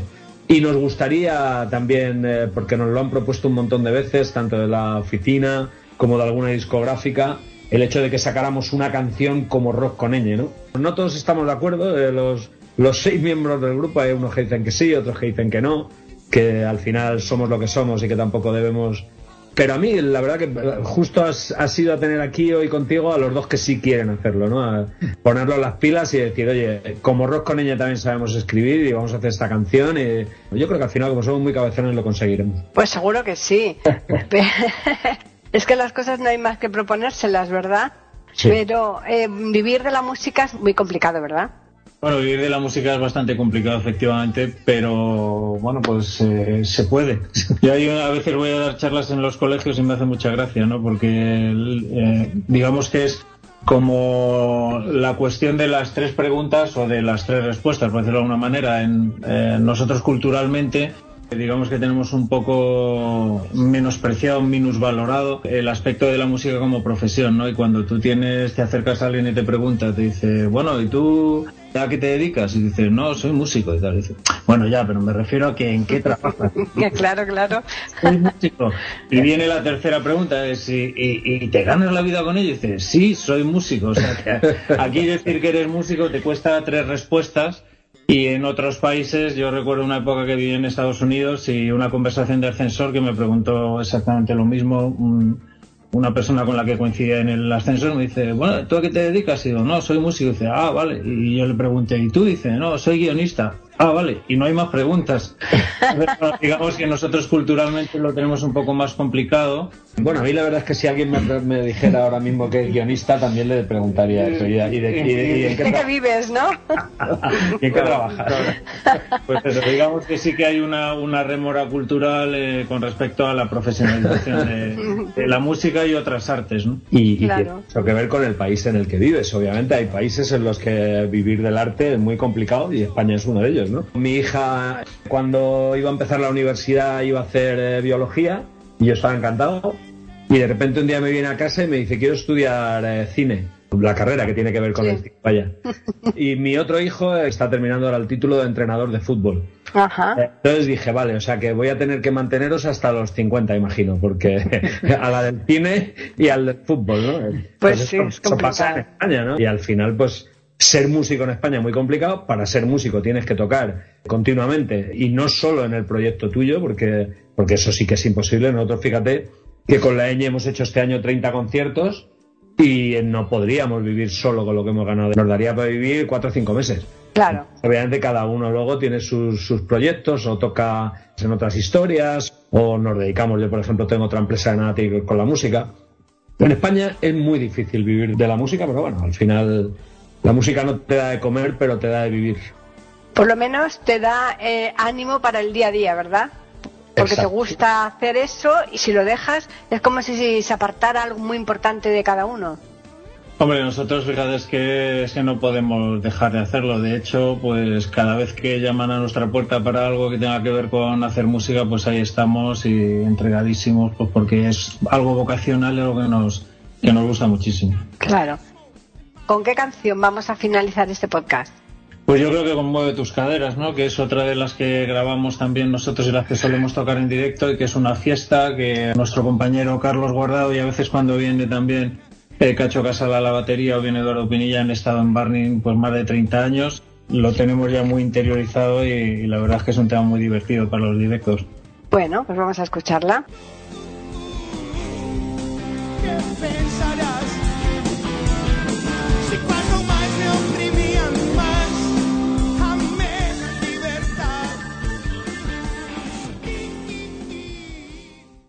Y nos gustaría también, eh, porque nos lo han propuesto un montón de veces, tanto de la oficina, como de alguna discográfica el hecho de que sacáramos una canción como rock con ñ, ¿no? No todos estamos de acuerdo, eh, los, los seis miembros del grupo, hay unos que dicen que sí, otros que dicen que no, que al final somos lo que somos y que tampoco debemos... Pero a mí, la verdad que justo has, has ido a tener aquí hoy contigo a los dos que sí quieren hacerlo, ¿no? A ponerlo en las pilas y decir, oye, como rock con ella también sabemos escribir y vamos a hacer esta canción y yo creo que al final, como somos muy cabezones, lo conseguiremos. Pues seguro que sí. Es que las cosas no hay más que proponérselas, ¿verdad? Sí. Pero eh, vivir de la música es muy complicado, ¿verdad? Bueno, vivir de la música es bastante complicado, efectivamente, pero bueno, pues eh, se puede. Yo a veces voy a dar charlas en los colegios y me hace mucha gracia, ¿no? Porque eh, digamos que es como la cuestión de las tres preguntas o de las tres respuestas, por decirlo de alguna manera. En, eh, nosotros culturalmente digamos que tenemos un poco menospreciado, minusvalorado el aspecto de la música como profesión, ¿no? Y cuando tú tienes, te acercas a alguien y te pregunta, te dice, bueno, ¿y tú a qué te dedicas? Y dices, no, soy músico y tal. Y dice, bueno, ya, pero me refiero a que en qué trabajas. claro, claro. Soy músico. Y viene la tercera pregunta, es, ¿y, y, y te ganas la vida con ello? Y dices, sí, soy músico. O sea, que aquí decir que eres músico te cuesta tres respuestas. Y en otros países, yo recuerdo una época que viví en Estados Unidos y una conversación de ascensor que me preguntó exactamente lo mismo. Un, una persona con la que coincidía en el ascensor me dice, bueno, ¿tú a qué te dedicas? Y digo, no, soy músico. Dice, ah, vale. Y yo le pregunté, ¿y tú? Dice, no, soy guionista. Ah, vale. Y no hay más preguntas. Pero, digamos que nosotros culturalmente lo tenemos un poco más complicado. Bueno, a mí la verdad es que si alguien me, me dijera ahora mismo que es guionista, también le preguntaría eso. ¿Y, de, y de- y de- y en qué ¿De qué tra- vives, no? y en qué trabajas? Pues eso, digamos que sí que hay una, una remora cultural eh, con respecto a la profesionalización de, de la música y otras artes, ¿no? Y, y Claro. tiene mucho que ver con el país en el que vives. Obviamente hay países en los que vivir del arte es muy complicado y España es uno de ellos, ¿no? Mi hija, cuando iba a empezar la universidad, iba a hacer eh, biología y yo estaba encantado. Y de repente un día me viene a casa y me dice, quiero estudiar eh, cine. La carrera que tiene que ver con Sí. el cine, vaya. Y mi otro hijo está terminando ahora el título de entrenador de fútbol. Ajá. Entonces dije, vale, o sea que voy a tener que manteneros hasta los 50, imagino, porque a la del cine y al del fútbol, ¿no? Pues sí, eso, es eso pasa en complicado. España, ¿no? Y al final, pues, ser músico en España es muy complicado. Para ser músico tienes que tocar continuamente y no solo en el proyecto tuyo, porque, porque eso sí que es imposible. Nosotros, fíjate, que con la ñ hemos hecho este año 30 conciertos y no podríamos vivir solo con lo que hemos ganado. Nos daría para vivir cuatro o cinco meses. Claro. Obviamente cada uno luego tiene sus, sus proyectos o toca en otras historias o nos dedicamos, yo por ejemplo tengo otra empresa de nada con la música. En España es muy difícil vivir de la música, pero bueno, al final la música no te da de comer, pero te da de vivir. Por lo menos te da eh, ánimo para el día a día, ¿verdad? Porque te Exacto. gusta hacer eso y si lo dejas es como si se apartara algo muy importante de cada uno. Hombre, nosotros, fíjate, es que, es que no podemos dejar de hacerlo. De hecho, pues cada vez que llaman a nuestra puerta para algo que tenga que ver con hacer música, pues ahí estamos y entregadísimos, pues porque es algo vocacional y algo que nos, que nos gusta muchísimo. Claro. ¿Con qué canción vamos a finalizar este podcast? Pues yo creo que conmueve tus caderas, ¿no? Que es otra de las que grabamos también nosotros y las que solemos tocar en directo y que es una fiesta que nuestro compañero Carlos Guardado y a veces cuando viene también eh, Cacho Casala a la batería o viene Eduardo Pinilla han estado en Barney pues más de 30 años. Lo tenemos ya muy interiorizado y, y la verdad es que es un tema muy divertido para los directos. Bueno, pues vamos a escucharla. ¿Qué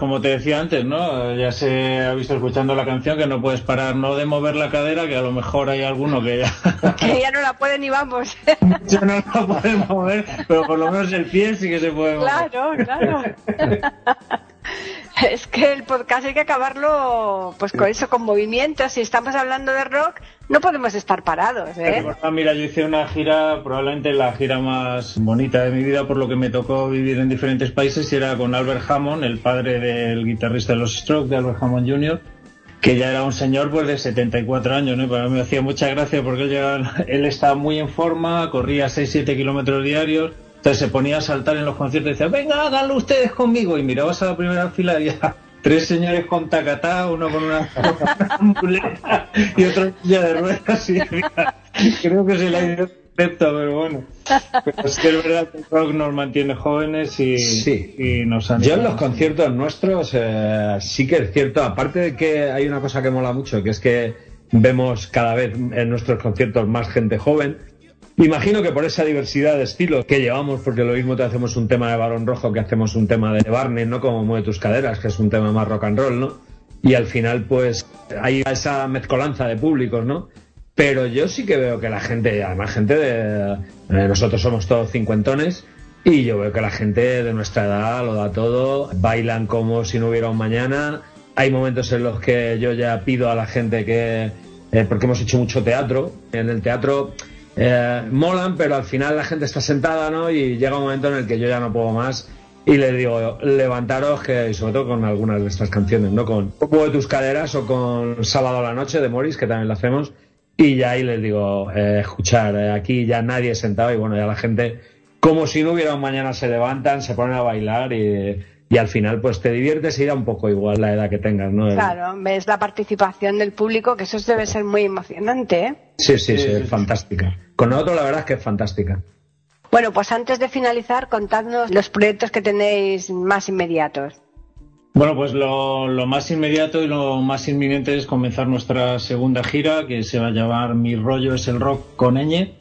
como te decía antes, ¿no? Ya se ha visto escuchando la canción que no puedes parar no de mover la cadera, que a lo mejor hay alguno que ya, Que ya no la pueden ni vamos. ya no la puede mover, pero por lo menos el pie sí que se puede mover. Claro, claro. Que el podcast hay que acabarlo pues con eso, con movimientos. Si estamos hablando de rock, no podemos estar parados, ¿eh? Mira, yo hice una gira, probablemente la gira más bonita de mi vida, por lo que me tocó vivir en diferentes países, y era con Albert Hammond, el padre del guitarrista de los Strokes, de Albert Hammond Jr., que ya era un señor pues de 74 años, ¿no? Y para mí me hacía mucha gracia porque él, llegaba- él estaba muy en forma, corría 6-7 kilómetros diaarios, entonces se ponía a saltar en los conciertos y decía, venga, háganlo ustedes conmigo, y mirabas a la primera fila y ya tres señores con tacatá, uno con una, una muleta y otro en silla de ruedas, y creo que se le ha concepto, pero bueno. Pero es que es verdad que el rock nos mantiene jóvenes y, Sí. y nos anima. Yo en los conciertos nuestros eh, sí que es cierto, aparte de que hay una cosa que mola mucho, que es que vemos cada vez en nuestros conciertos más gente joven. Imagino que por esa diversidad de estilos que llevamos, porque lo mismo te hacemos un tema de Barón Rojo que hacemos un tema de Barney, ¿no? Como Mueve tus caderas, que es un tema más rock and roll, ¿no? Y al final, pues, hay esa mezcolanza de públicos, ¿no? Pero yo sí que veo que la gente, además gente de... eh, nosotros somos todos cincuentones y yo veo que la gente de nuestra edad lo da todo, bailan como si no hubiera un mañana. Hay momentos en los que yo ya pido a la gente que... eh, porque hemos hecho mucho teatro. En el teatro eh, molan, pero al final la gente está sentada, ¿no? Y llega un momento en el que yo ya no puedo más y les digo, levantaros, que y sobre todo con algunas de estas canciones, ¿no? Con Mueve tus caderas o con Sábado a la noche de Morris, que también lo hacemos. Y ya ahí les digo, eh, escuchar, eh, aquí ya nadie sentado y bueno, ya la gente, como si no hubiera un mañana, se levantan, se ponen a bailar y, y al final pues te diviertes y da un poco igual la edad que tengas, ¿no? Claro, ves la participación del público, que eso debe ser muy emocionante, ¿eh? Sí, sí, es fantástica. Con nosotros la verdad es que es fantástica. Bueno, pues antes de finalizar, contadnos los proyectos que tenéis más inmediatos. Bueno, pues lo, lo más inmediato y lo más inminente es comenzar nuestra segunda gira, que se va a llamar Mi rollo es el rock con ñ.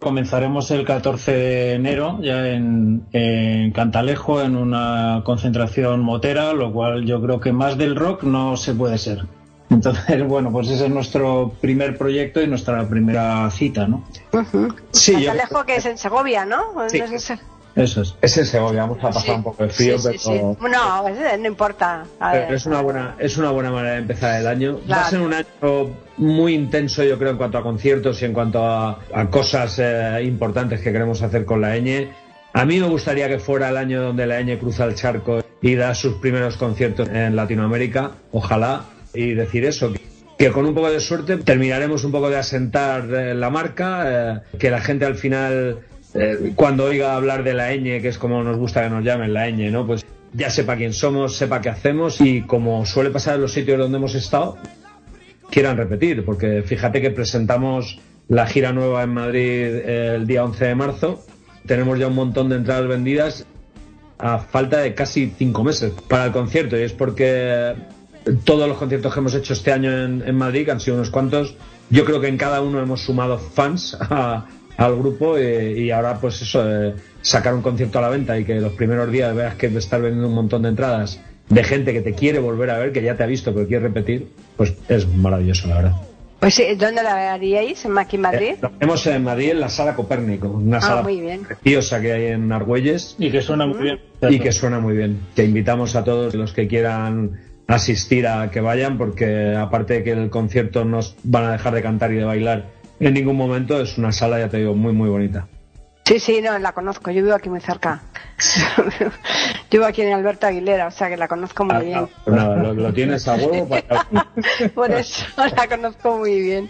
Comenzaremos el 14 de enero ya en, en Cantalejo en una concentración motera, lo cual yo creo que más del rock no se puede ser. Entonces, bueno, pues ese es nuestro primer proyecto y nuestra primera cita, ¿no? Sí, yo- Cantalejo, que es en Segovia, ¿no? Sí. No sé si- Eso es. Es en Segovia, vamos a pasar Sí, un poco de frío, sí, pero... sí. No, no importa. A Pero ver. es una buena es una buena manera de empezar el año. Va a Claro. ser un año muy intenso, yo creo, en cuanto a conciertos y en cuanto a, a cosas eh, importantes que queremos hacer con la ñ. A mí me gustaría que fuera el año donde la ñ cruza el charco y da sus primeros conciertos en Latinoamérica, ojalá, y decir eso, que, que con un poco de suerte terminaremos un poco de asentar eh, la marca, eh, que la gente al final eh, cuando oiga hablar de la ñ, que es como nos gusta que nos llamen la ñ, ¿no? Pues ya sepa quién somos, sepa qué hacemos y como suele pasar en los sitios donde hemos estado, quieran repetir, porque fíjate que presentamos la gira nueva en Madrid eh, el día 11 de marzo, tenemos ya un montón de entradas vendidas a falta de casi cinco meses para el concierto y es porque todos los conciertos que hemos hecho este año en, en Madrid, que han sido unos cuantos, yo creo que en cada uno hemos sumado fans a- al grupo y, y ahora pues eso, eh, sacar un concierto a la venta y que los primeros días veas que estar vendiendo un montón de entradas de gente que te quiere volver a ver, que ya te ha visto pero quiere repetir, pues es maravilloso la verdad. Pues sí, ¿dónde la haríais? ¿En aquí Madrid? Eh, lo tenemos en Madrid en la sala Copérnico, una Ah, sala preciosa que hay en Argüelles Y que suena muy bien. y que suena muy bien. Te invitamos a todos los que quieran asistir a que vayan porque aparte de que el concierto nos van a dejar de cantar y de bailar en ningún momento, es una sala, ya te digo, muy muy bonita. Sí, sí, no, la conozco. Yo vivo aquí muy cerca. Yo vivo aquí en Alberto Aguilera, o sea que la conozco muy Ah, bien. pues nada, lo, lo tienes a huevo para... Por eso la conozco muy bien.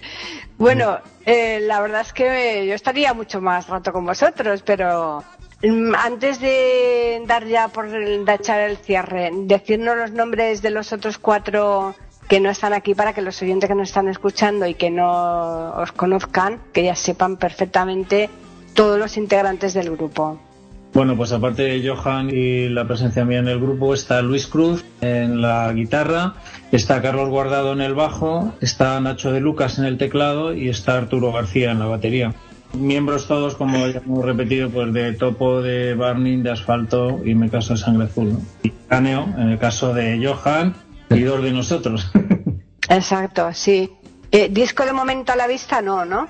Bueno, eh, la verdad es que yo estaría mucho más rato con vosotros, pero mm, antes de dar ya por el, de echar el cierre, decirnos los nombres de los otros cuatro que no están aquí para que los oyentes que nos están escuchando y que no os conozcan, que ya sepan perfectamente todos los integrantes del grupo. Bueno, pues aparte de Johan y la presencia mía en el grupo, está Luis Cruz en la guitarra, está Carlos Guardado en el bajo, está Nacho de Lucas en el teclado y está Arturo García en la batería. Miembros todos, como ya hemos repetido, pues de Topo, de Burning, de Asfalto y me caso de Sangre Azul. ¿no? Y Caneo, en el caso de Johan de nosotros. Exacto, sí. Eh, disco de momento a la vista no, ¿no?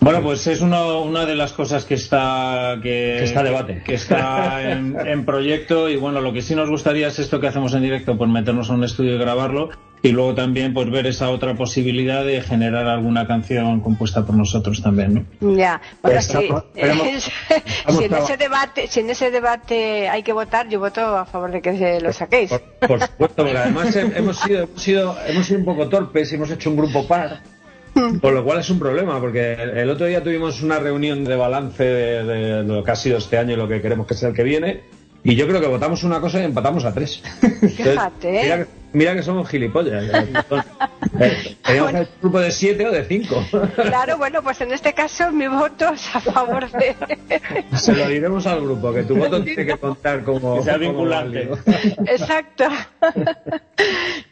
Bueno, pues es uno- una de las cosas que está que, Que está debate. que está en, en proyecto y bueno, lo que sí nos gustaría es esto que hacemos en directo, pues meternos a un estudio y grabarlo y luego también pues ver esa otra posibilidad de generar alguna canción compuesta por nosotros también, ¿no? Ya, bueno, sí. esperemos- si en ese debate, si en ese debate hay que votar, yo voto a favor de que se lo saquéis. Por, por supuesto, porque además he- hemos sido, hemos sido, hemos sido un poco torpes y hemos hecho un grupo par. Por lo cual es un problema, porque el otro día tuvimos una reunión de balance de, de lo que ha sido este año y lo que queremos que sea el que viene, y yo creo que votamos una cosa y empatamos a tres. Fíjate. Mira que somos gilipollas. Teníamos Bueno. un grupo de siete o de cinco. Claro, bueno, pues en este caso mi voto es a favor de... Se lo diremos al grupo, que tu voto tiene que contar como, Que sea como vinculante. válido. Exacto.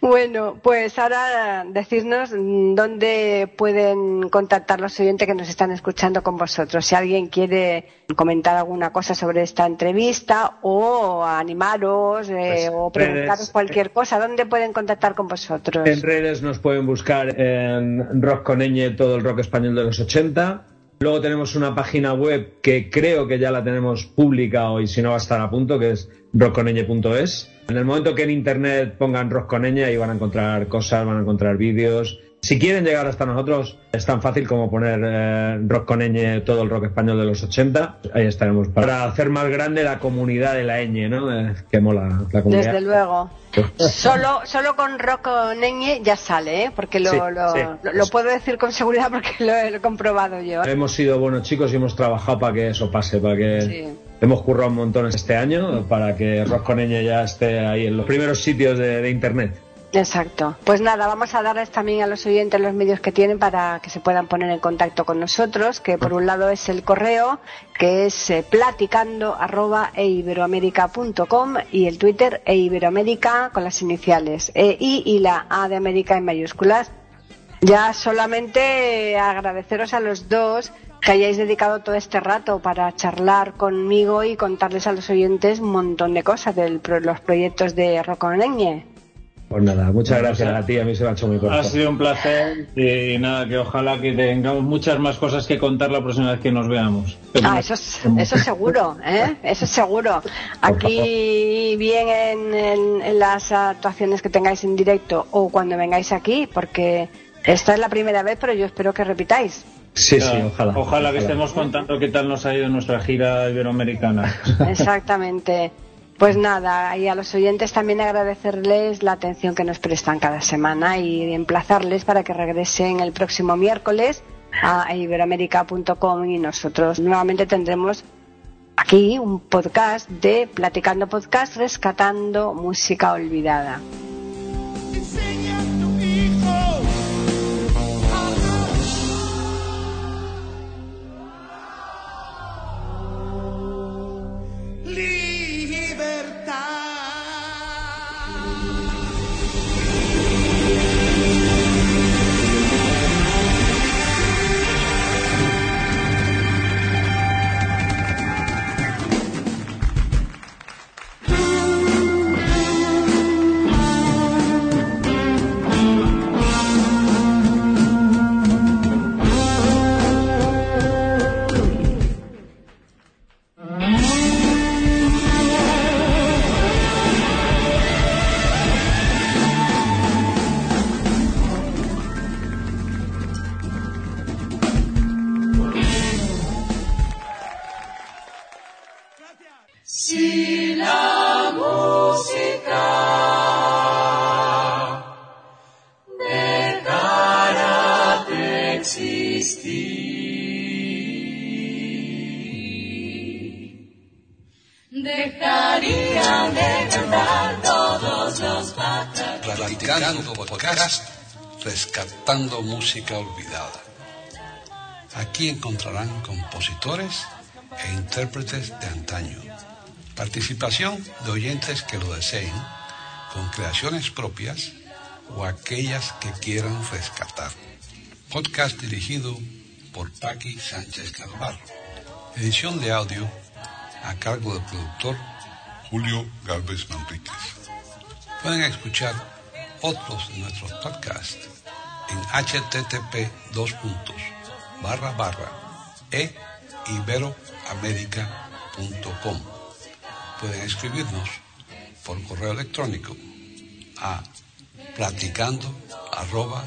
bueno, pues ahora decirnos dónde pueden contactar los oyentes que nos están escuchando con vosotros. Si alguien quiere comentar alguna cosa sobre esta entrevista o animaros eh, Pues, o preguntaros redes, cualquier cosa, ¿dónde pueden contactar con vosotros? En redes nos pueden buscar en Rock con todo el rock español de los 80. Luego tenemos una página web que creo que ya la tenemos pública hoy, si no va a estar a punto, que es rockconñ.es. En el momento que en internet pongan Rock con Ñ, ahí van a encontrar cosas, van a encontrar vídeos. Si quieren llegar hasta nosotros, es tan fácil como poner eh, Rock con Ñ, todo el rock español de los 80. Ahí estaremos para hacer más grande la comunidad de la ñ, ¿no? Eh, que mola la comunidad. Desde luego. Solo, solo con Rocco Neñe ya sale, ¿eh? porque lo, Sí, lo, sí. lo- lo puedo decir con seguridad porque lo he, lo he comprobado yo. Hemos sido buenos chicos y hemos trabajado para que eso pase, para que Sí. hemos currado un montón este año para que Rock con Ñ ya esté ahí en los primeros sitios de, de internet. Exacto. Pues nada, vamos a darles también a los oyentes los medios que tienen para que se puedan poner en contacto con nosotros, que por un lado es el correo, que es eh, platicando arroba eiberoamerica.com y el Twitter eiberoamerica con las iniciales E, I y la A de América en mayúsculas. Ya solamente eh, agradeceros a los dos que hayáis dedicado todo este rato para charlar conmigo y contarles a los oyentes un montón de cosas de los proyectos de Roconeñe. Pues nada, muchas gracias a ti, a mí se me ha hecho muy Ha corto. sido un placer y nada, que ojalá que tengamos muchas más cosas que contar la próxima vez que nos veamos. Ah, eso, es- eso seguro, ¿eh? Eso seguro. Aquí, bien en, en- en las actuaciones que tengáis en directo o cuando vengáis aquí, porque esta es la primera vez, pero yo espero que repitáis. Sí, sí, ojalá. Ojalá que estemos contando qué tal nos ha ido nuestra gira iberoamericana. Exactamente. Pues nada, y a los oyentes también agradecerles la atención que nos prestan cada semana y emplazarles para que regresen el próximo miércoles a iberoamerica.com y nosotros nuevamente tendremos aquí un podcast de Platicando Podcast Rescatando Música Olvidada. Existir, dejarían de cantar todos los pájaros. Platicando podcast, rescatando música olvidada. Aquí encontrarán compositores e intérpretes de antaño. Participación de oyentes que lo deseen, con creaciones propias o aquellas que quieran rescatar. Podcast dirigido por Paqui Sánchez Calvarro. Edición de audio a cargo del productor Julio Galvez Manríquez. Pueden escuchar otros de nuestros podcasts en http dos e. Pueden escribirnos por correo electrónico a platicando arroba